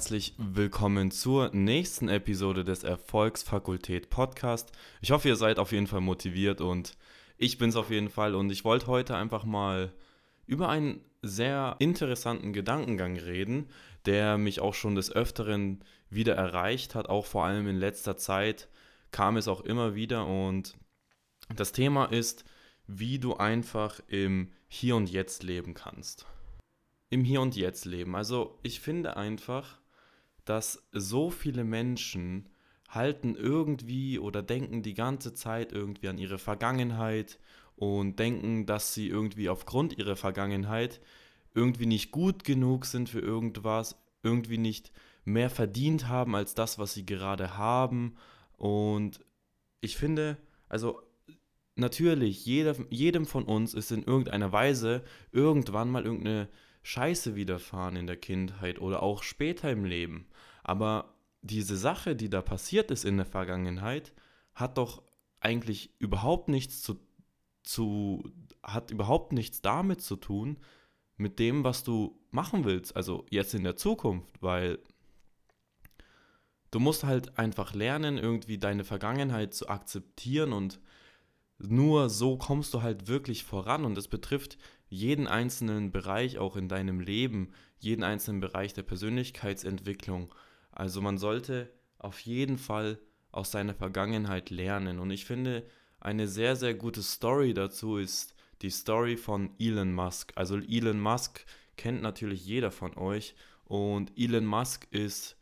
herzlich willkommen zur nächsten Episode des Erfolgsfakultät Podcast. Ich hoffe, ihr seid auf jeden Fall motiviert und ich bin es auf jeden Fall und ich wollte heute einfach mal über einen sehr interessanten Gedankengang reden, der mich auch schon des Öfteren wieder erreicht hat, auch vor allem in letzter Zeit kam es auch immer wieder und das Thema ist, wie du einfach im Hier und Jetzt leben kannst im Hier und Jetzt leben. Also ich finde einfach, dass so viele Menschen halten irgendwie oder denken die ganze Zeit irgendwie an ihre Vergangenheit und denken, dass sie irgendwie aufgrund ihrer Vergangenheit irgendwie nicht gut genug sind für irgendwas, irgendwie nicht mehr verdient haben als das, was sie gerade haben. Und ich finde, also natürlich, jeder, jedem von uns ist in irgendeiner Weise irgendwann mal irgendeine Scheiße widerfahren in der Kindheit oder auch später im Leben. Aber diese Sache, die da passiert ist in der Vergangenheit, hat doch eigentlich überhaupt nichts zu, zu hat überhaupt nichts damit zu tun, mit dem, was du machen willst, also jetzt in der Zukunft, weil du musst halt einfach lernen, irgendwie deine Vergangenheit zu akzeptieren und nur so kommst du halt wirklich voran und es betrifft jeden einzelnen Bereich auch in deinem Leben, jeden einzelnen Bereich der Persönlichkeitsentwicklung. Also man sollte auf jeden Fall aus seiner Vergangenheit lernen. Und ich finde, eine sehr, sehr gute Story dazu ist die Story von Elon Musk. Also Elon Musk kennt natürlich jeder von euch. Und Elon Musk ist,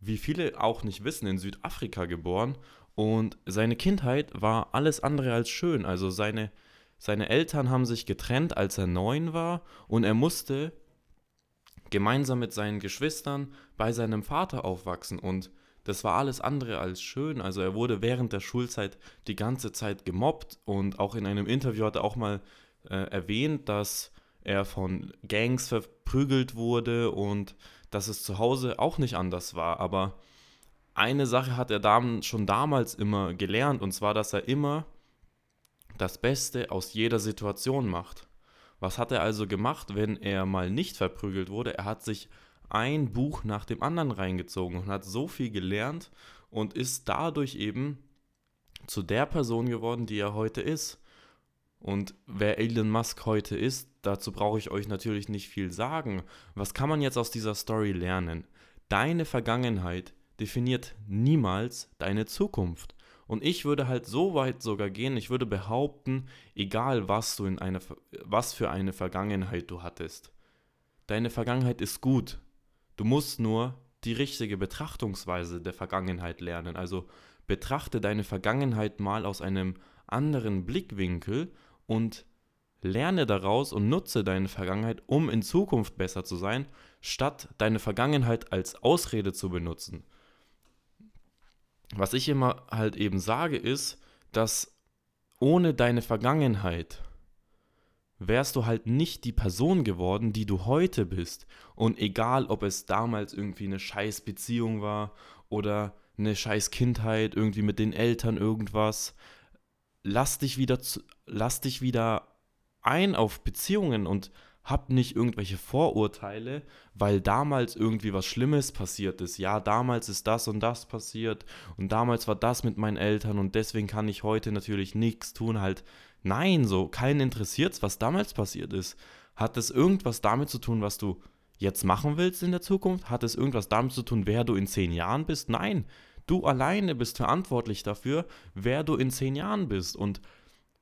wie viele auch nicht wissen, in Südafrika geboren. Und seine Kindheit war alles andere als schön. Also seine seine Eltern haben sich getrennt, als er neun war, und er musste gemeinsam mit seinen Geschwistern bei seinem Vater aufwachsen. Und das war alles andere als schön. Also er wurde während der Schulzeit die ganze Zeit gemobbt und auch in einem Interview hat er auch mal äh, erwähnt, dass er von Gangs verprügelt wurde und dass es zu Hause auch nicht anders war. Aber eine Sache hat er schon damals immer gelernt und zwar, dass er immer das Beste aus jeder Situation macht. Was hat er also gemacht, wenn er mal nicht verprügelt wurde? Er hat sich ein Buch nach dem anderen reingezogen und hat so viel gelernt und ist dadurch eben zu der Person geworden, die er heute ist. Und wer Elon Musk heute ist, dazu brauche ich euch natürlich nicht viel sagen. Was kann man jetzt aus dieser Story lernen? Deine Vergangenheit definiert niemals deine Zukunft. Und ich würde halt so weit sogar gehen, ich würde behaupten, egal was du in eine, was für eine Vergangenheit du hattest, deine Vergangenheit ist gut. Du musst nur die richtige Betrachtungsweise der Vergangenheit lernen. Also betrachte deine Vergangenheit mal aus einem anderen Blickwinkel und lerne daraus und nutze deine Vergangenheit, um in Zukunft besser zu sein, statt deine Vergangenheit als Ausrede zu benutzen was ich immer halt eben sage, ist, dass ohne deine Vergangenheit wärst du halt nicht die Person geworden, die du heute bist. Und egal, ob es damals irgendwie eine scheiß Beziehung war oder eine scheiß Kindheit, irgendwie mit den Eltern irgendwas, lass dich wieder, lass dich wieder ein auf Beziehungen und hab nicht irgendwelche Vorurteile, weil damals irgendwie was Schlimmes passiert ist. Ja, damals ist das und das passiert und damals war das mit meinen Eltern und deswegen kann ich heute natürlich nichts tun. Halt, nein, so, keinen interessiert's, was damals passiert ist. Hat es irgendwas damit zu tun, was du jetzt machen willst in der Zukunft? Hat es irgendwas damit zu tun, wer du in zehn Jahren bist? Nein, du alleine bist verantwortlich dafür, wer du in zehn Jahren bist und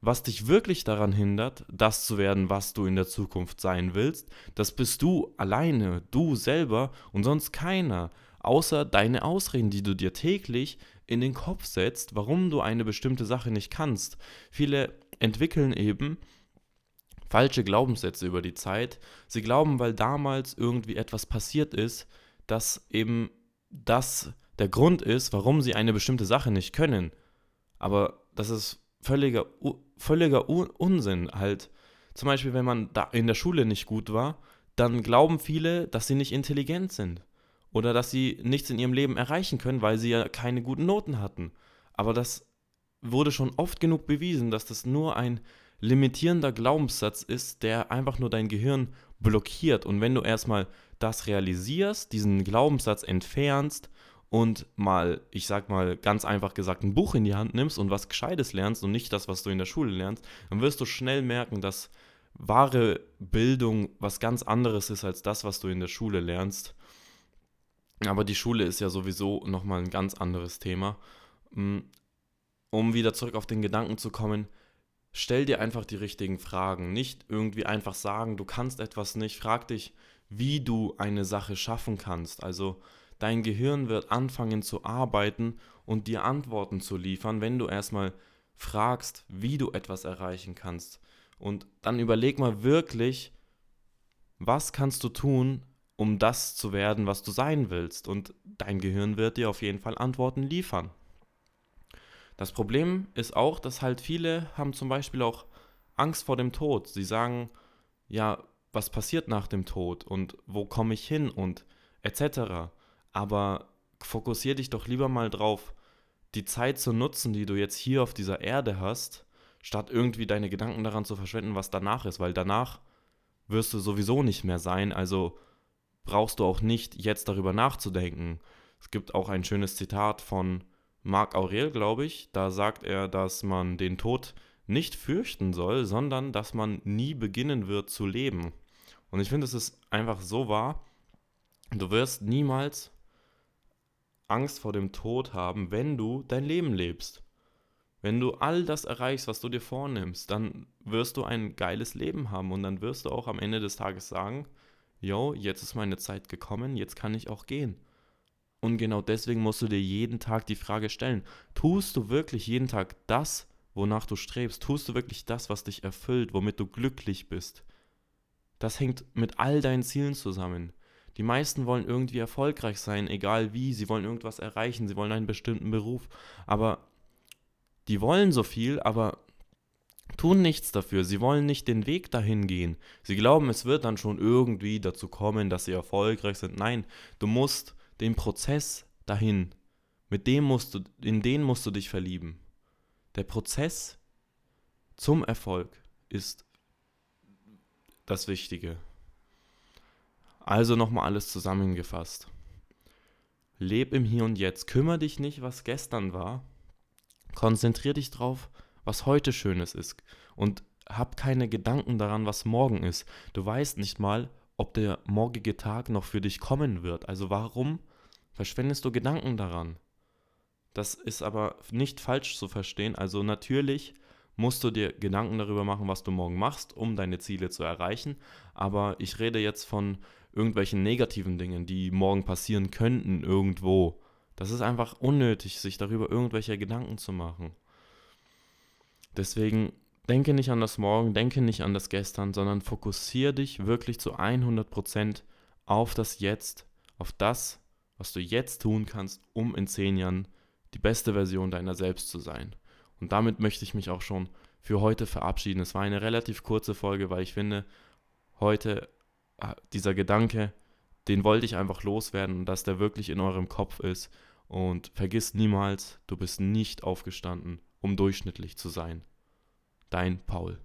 was dich wirklich daran hindert, das zu werden, was du in der Zukunft sein willst, das bist du alleine, du selber und sonst keiner, außer deine Ausreden, die du dir täglich in den Kopf setzt, warum du eine bestimmte Sache nicht kannst. Viele entwickeln eben falsche Glaubenssätze über die Zeit. Sie glauben, weil damals irgendwie etwas passiert ist, dass eben das der Grund ist, warum sie eine bestimmte Sache nicht können. Aber das ist völliger, völliger Unsinn halt. Zum Beispiel, wenn man da in der Schule nicht gut war, dann glauben viele, dass sie nicht intelligent sind. Oder dass sie nichts in ihrem Leben erreichen können, weil sie ja keine guten Noten hatten. Aber das wurde schon oft genug bewiesen, dass das nur ein limitierender Glaubenssatz ist, der einfach nur dein Gehirn blockiert. Und wenn du erstmal das realisierst, diesen Glaubenssatz entfernst und mal, ich sag mal ganz einfach gesagt, ein Buch in die Hand nimmst und was Gescheites lernst und nicht das, was du in der Schule lernst, dann wirst du schnell merken, dass wahre Bildung was ganz anderes ist als das, was du in der Schule lernst. Aber die Schule ist ja sowieso nochmal ein ganz anderes Thema. Mm, um wieder zurück auf den Gedanken zu kommen, stell dir einfach die richtigen Fragen. Nicht irgendwie einfach sagen, du kannst etwas nicht. Frag dich, wie du eine Sache schaffen kannst. Also Dein Gehirn wird anfangen zu arbeiten und dir Antworten zu liefern, wenn du erstmal fragst, wie du etwas erreichen kannst. Und dann überleg mal wirklich, was kannst du tun, um das zu werden, was du sein willst. Und dein Gehirn wird dir auf jeden Fall Antworten liefern. Das Problem ist auch, dass halt viele haben zum Beispiel auch Angst vor dem Tod. Sie sagen, ja, was passiert nach dem Tod und wo komme ich hin und etc aber fokussier dich doch lieber mal drauf, die Zeit zu nutzen, die du jetzt hier auf dieser Erde hast, statt irgendwie deine Gedanken daran zu verschwenden, was danach ist, weil danach wirst du sowieso nicht mehr sein, also brauchst du auch nicht jetzt darüber nachzudenken. Es gibt auch ein schönes Zitat von Marc Aurel, glaube ich, da sagt er, dass man den Tod nicht fürchten soll, sondern dass man nie beginnen wird zu leben. Und ich finde, es ist einfach so wahr, du wirst niemals Angst vor dem Tod haben, wenn du dein Leben lebst. Wenn du all das erreichst, was du dir vornimmst, dann wirst du ein geiles Leben haben und dann wirst du auch am Ende des Tages sagen, yo, jetzt ist meine Zeit gekommen, jetzt kann ich auch gehen. Und genau deswegen musst du dir jeden Tag die Frage stellen, tust du wirklich jeden Tag das, wonach du strebst? Tust du wirklich das, was dich erfüllt, womit du glücklich bist? Das hängt mit all deinen Zielen zusammen. Die meisten wollen irgendwie erfolgreich sein, egal wie. Sie wollen irgendwas erreichen, sie wollen einen bestimmten Beruf. Aber die wollen so viel, aber tun nichts dafür. Sie wollen nicht den Weg dahin gehen. Sie glauben, es wird dann schon irgendwie dazu kommen, dass sie erfolgreich sind. Nein, du musst den Prozess dahin, mit dem musst du, in den musst du dich verlieben. Der Prozess zum Erfolg ist das Wichtige. Also nochmal alles zusammengefasst. Leb im Hier und Jetzt. Kümmer dich nicht, was gestern war. Konzentrier dich drauf, was heute Schönes ist. Und hab keine Gedanken daran, was morgen ist. Du weißt nicht mal, ob der morgige Tag noch für dich kommen wird. Also warum verschwendest du Gedanken daran? Das ist aber nicht falsch zu verstehen. Also natürlich musst du dir Gedanken darüber machen, was du morgen machst, um deine Ziele zu erreichen. Aber ich rede jetzt von irgendwelchen negativen Dingen, die morgen passieren könnten irgendwo. Das ist einfach unnötig, sich darüber irgendwelche Gedanken zu machen. Deswegen denke nicht an das Morgen, denke nicht an das Gestern, sondern fokussiere dich wirklich zu 100% auf das Jetzt, auf das, was du jetzt tun kannst, um in 10 Jahren die beste Version deiner selbst zu sein. Und damit möchte ich mich auch schon für heute verabschieden. Es war eine relativ kurze Folge, weil ich finde, heute Ah, dieser Gedanke, den wollte ich einfach loswerden, dass der wirklich in eurem Kopf ist. Und vergiss niemals, du bist nicht aufgestanden, um durchschnittlich zu sein. Dein Paul.